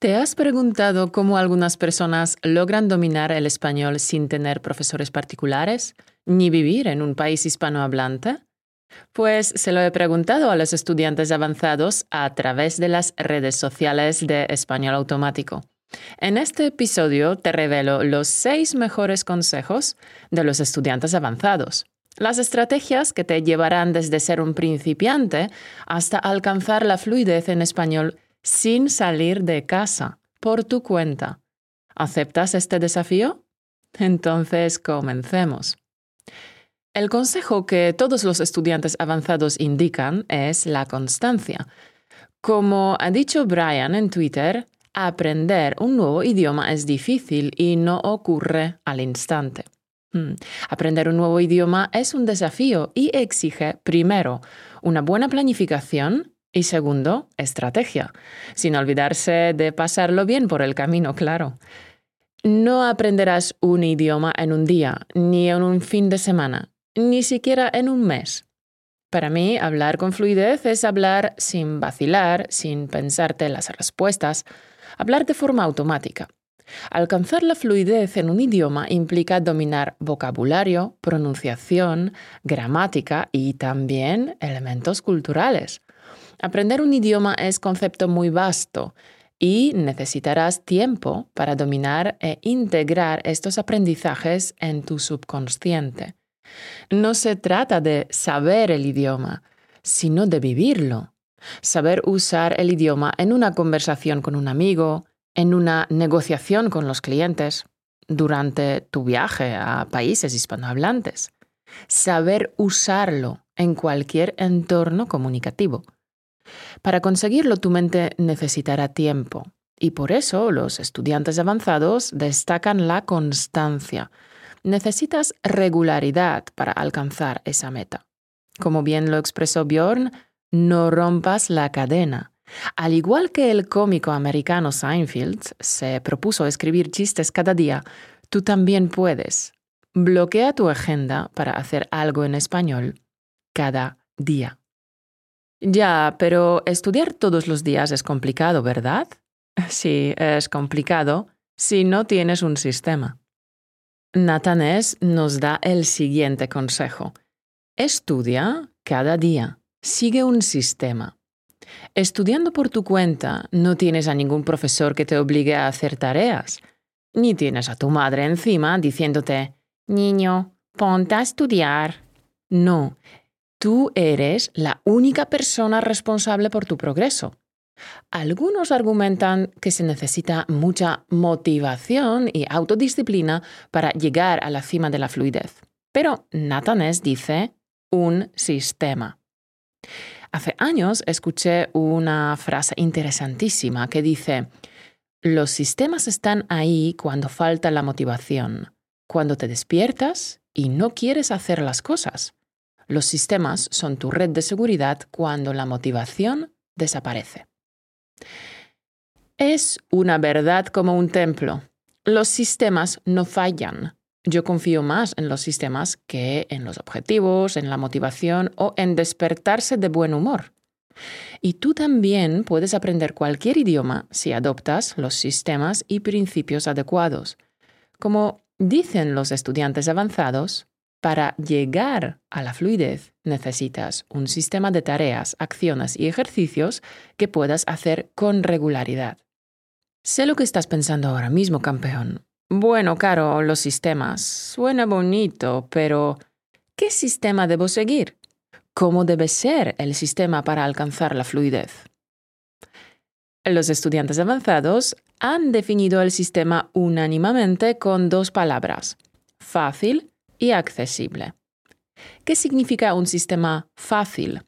¿Te has preguntado cómo algunas personas logran dominar el español sin tener profesores particulares, ni vivir en un país hispanohablante? Pues se lo he preguntado a los estudiantes avanzados a través de las redes sociales de Español Automático. En este episodio te revelo los seis mejores consejos de los estudiantes avanzados, las estrategias que te llevarán desde ser un principiante hasta alcanzar la fluidez en español sin salir de casa, por tu cuenta. ¿Aceptas este desafío? Entonces, comencemos. El consejo que todos los estudiantes avanzados indican es la constancia. Como ha dicho Brian en Twitter, aprender un nuevo idioma es difícil y no ocurre al instante. Hmm. Aprender un nuevo idioma es un desafío y exige, primero, una buena planificación y segundo, estrategia, sin olvidarse de pasarlo bien por el camino, claro. No aprenderás un idioma en un día, ni en un fin de semana, ni siquiera en un mes. Para mí, hablar con fluidez es hablar sin vacilar, sin pensarte las respuestas, hablar de forma automática. Alcanzar la fluidez en un idioma implica dominar vocabulario, pronunciación, gramática y también elementos culturales. Aprender un idioma es concepto muy vasto y necesitarás tiempo para dominar e integrar estos aprendizajes en tu subconsciente. No se trata de saber el idioma, sino de vivirlo. Saber usar el idioma en una conversación con un amigo, en una negociación con los clientes, durante tu viaje a países hispanohablantes. Saber usarlo en cualquier entorno comunicativo. Para conseguirlo tu mente necesitará tiempo y por eso los estudiantes avanzados destacan la constancia. Necesitas regularidad para alcanzar esa meta. Como bien lo expresó Bjorn, no rompas la cadena. Al igual que el cómico americano Seinfeld se propuso escribir chistes cada día, tú también puedes. Bloquea tu agenda para hacer algo en español cada día. Ya, pero estudiar todos los días es complicado, ¿verdad? Sí, es complicado si no tienes un sistema. Natanés nos da el siguiente consejo. Estudia cada día. Sigue un sistema. Estudiando por tu cuenta, no tienes a ningún profesor que te obligue a hacer tareas, ni tienes a tu madre encima diciéndote, niño, ponte a estudiar. No, Tú eres la única persona responsable por tu progreso. Algunos argumentan que se necesita mucha motivación y autodisciplina para llegar a la cima de la fluidez. Pero Nathanés dice un sistema. Hace años escuché una frase interesantísima que dice, los sistemas están ahí cuando falta la motivación, cuando te despiertas y no quieres hacer las cosas. Los sistemas son tu red de seguridad cuando la motivación desaparece. Es una verdad como un templo. Los sistemas no fallan. Yo confío más en los sistemas que en los objetivos, en la motivación o en despertarse de buen humor. Y tú también puedes aprender cualquier idioma si adoptas los sistemas y principios adecuados. Como dicen los estudiantes avanzados, para llegar a la fluidez necesitas un sistema de tareas, acciones y ejercicios que puedas hacer con regularidad. Sé lo que estás pensando ahora mismo, campeón. Bueno, Caro, los sistemas. Suena bonito, pero ¿qué sistema debo seguir? ¿Cómo debe ser el sistema para alcanzar la fluidez? Los estudiantes avanzados han definido el sistema unánimemente con dos palabras, fácil y accesible. ¿Qué significa un sistema fácil?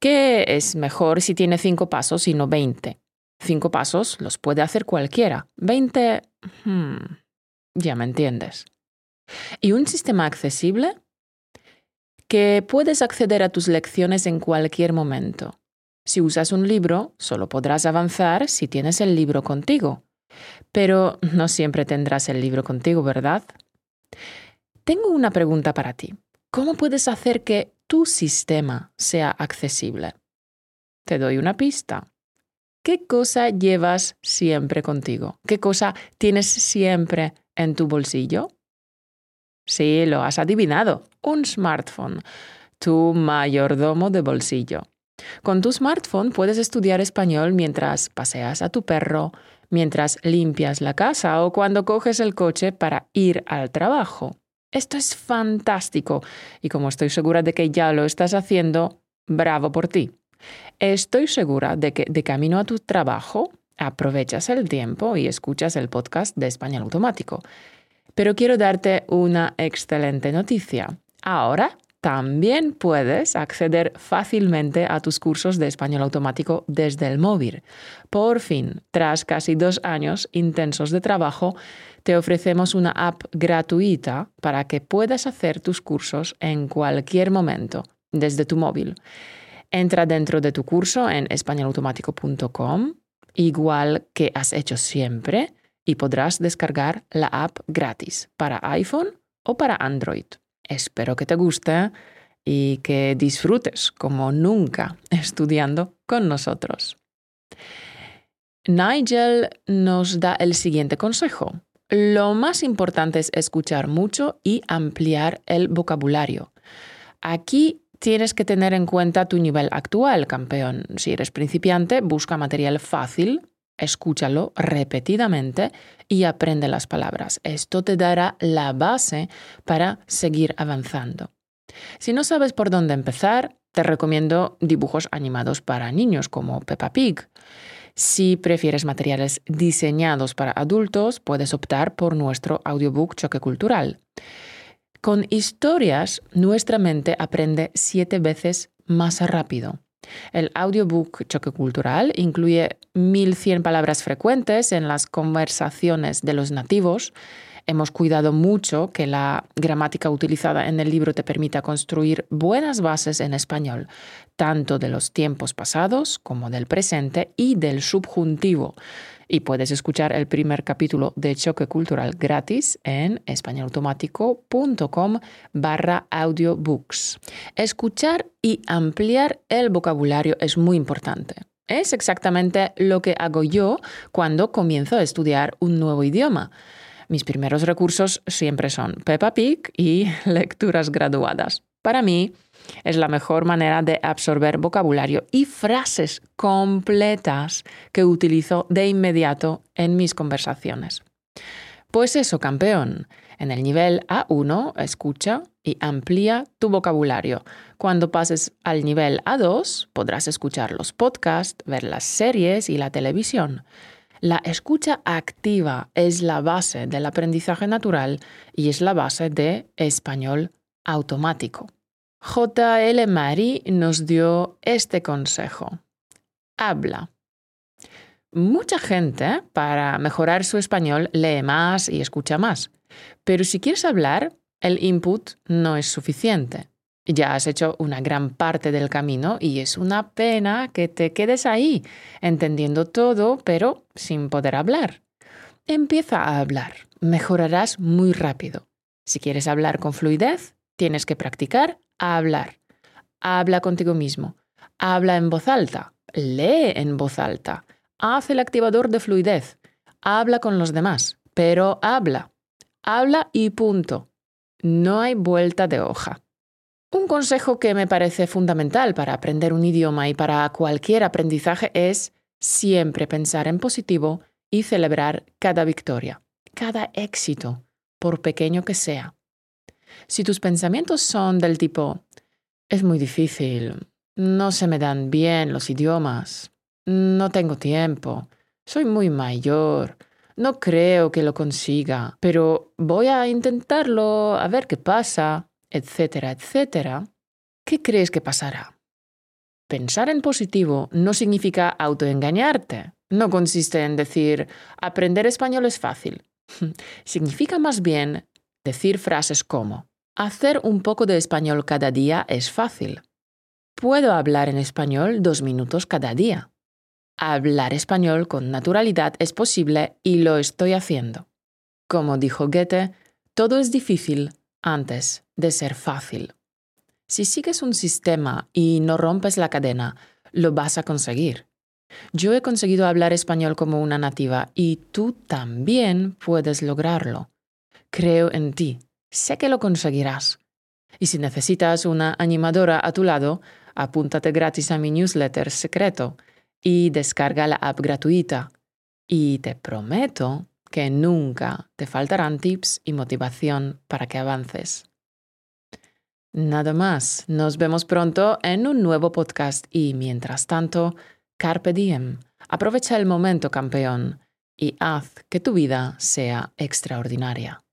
¿Qué es mejor si tiene cinco pasos y no veinte? Cinco pasos los puede hacer cualquiera. Veinte... Hmm, ya me entiendes. ¿Y un sistema accesible? Que puedes acceder a tus lecciones en cualquier momento. Si usas un libro, solo podrás avanzar si tienes el libro contigo. Pero no siempre tendrás el libro contigo, ¿verdad? Tengo una pregunta para ti. ¿Cómo puedes hacer que tu sistema sea accesible? Te doy una pista. ¿Qué cosa llevas siempre contigo? ¿Qué cosa tienes siempre en tu bolsillo? Sí, lo has adivinado. Un smartphone. Tu mayordomo de bolsillo. Con tu smartphone puedes estudiar español mientras paseas a tu perro, mientras limpias la casa o cuando coges el coche para ir al trabajo. Esto es fantástico y como estoy segura de que ya lo estás haciendo, bravo por ti. Estoy segura de que de camino a tu trabajo aprovechas el tiempo y escuchas el podcast de Español Automático. Pero quiero darte una excelente noticia. Ahora también puedes acceder fácilmente a tus cursos de español automático desde el móvil. Por fin, tras casi dos años intensos de trabajo, te ofrecemos una app gratuita para que puedas hacer tus cursos en cualquier momento desde tu móvil. Entra dentro de tu curso en españolautomático.com, igual que has hecho siempre, y podrás descargar la app gratis para iPhone o para Android. Espero que te guste y que disfrutes como nunca estudiando con nosotros. Nigel nos da el siguiente consejo. Lo más importante es escuchar mucho y ampliar el vocabulario. Aquí tienes que tener en cuenta tu nivel actual, campeón. Si eres principiante, busca material fácil escúchalo repetidamente y aprende las palabras. Esto te dará la base para seguir avanzando. Si no sabes por dónde empezar, te recomiendo dibujos animados para niños como Peppa Pig. Si prefieres materiales diseñados para adultos, puedes optar por nuestro audiobook Choque Cultural. Con historias, nuestra mente aprende siete veces más rápido. El audiobook Choque Cultural incluye 1100 palabras frecuentes en las conversaciones de los nativos. Hemos cuidado mucho que la gramática utilizada en el libro te permita construir buenas bases en español, tanto de los tiempos pasados como del presente y del subjuntivo y puedes escuchar el primer capítulo de Choque Cultural gratis en españolautomático.com barra audiobooks. Escuchar y ampliar el vocabulario es muy importante. Es exactamente lo que hago yo cuando comienzo a estudiar un nuevo idioma. Mis primeros recursos siempre son Peppa Pig y lecturas graduadas. Para mí, es la mejor manera de absorber vocabulario y frases completas que utilizo de inmediato en mis conversaciones. Pues eso, campeón. En el nivel A1, escucha y amplía tu vocabulario. Cuando pases al nivel A2, podrás escuchar los podcasts, ver las series y la televisión. La escucha activa es la base del aprendizaje natural y es la base de español automático. J.L. Mari nos dio este consejo. Habla. Mucha gente, para mejorar su español, lee más y escucha más. Pero si quieres hablar, el input no es suficiente. Ya has hecho una gran parte del camino y es una pena que te quedes ahí, entendiendo todo, pero sin poder hablar. Empieza a hablar. Mejorarás muy rápido. Si quieres hablar con fluidez, tienes que practicar hablar. Habla contigo mismo. Habla en voz alta. Lee en voz alta. Haz el activador de fluidez. Habla con los demás, pero habla. Habla y punto. No hay vuelta de hoja. Un consejo que me parece fundamental para aprender un idioma y para cualquier aprendizaje es siempre pensar en positivo y celebrar cada victoria, cada éxito, por pequeño que sea. Si tus pensamientos son del tipo, es muy difícil, no se me dan bien los idiomas, no tengo tiempo, soy muy mayor, no creo que lo consiga, pero voy a intentarlo a ver qué pasa, etcétera, etcétera, ¿qué crees que pasará? Pensar en positivo no significa autoengañarte. No consiste en decir, aprender español es fácil. significa más bien decir frases como, hacer un poco de español cada día es fácil. Puedo hablar en español dos minutos cada día. Hablar español con naturalidad es posible y lo estoy haciendo. Como dijo Goethe, todo es difícil antes de ser fácil. Si sigues un sistema y no rompes la cadena, lo vas a conseguir. Yo he conseguido hablar español como una nativa y tú también puedes lograrlo. Creo en ti. Sé que lo conseguirás. Y si necesitas una animadora a tu lado, apúntate gratis a mi newsletter secreto y descarga la app gratuita. Y te prometo que nunca te faltarán tips y motivación para que avances. Nada más, nos vemos pronto en un nuevo podcast y mientras tanto, carpe diem, aprovecha el momento campeón y haz que tu vida sea extraordinaria.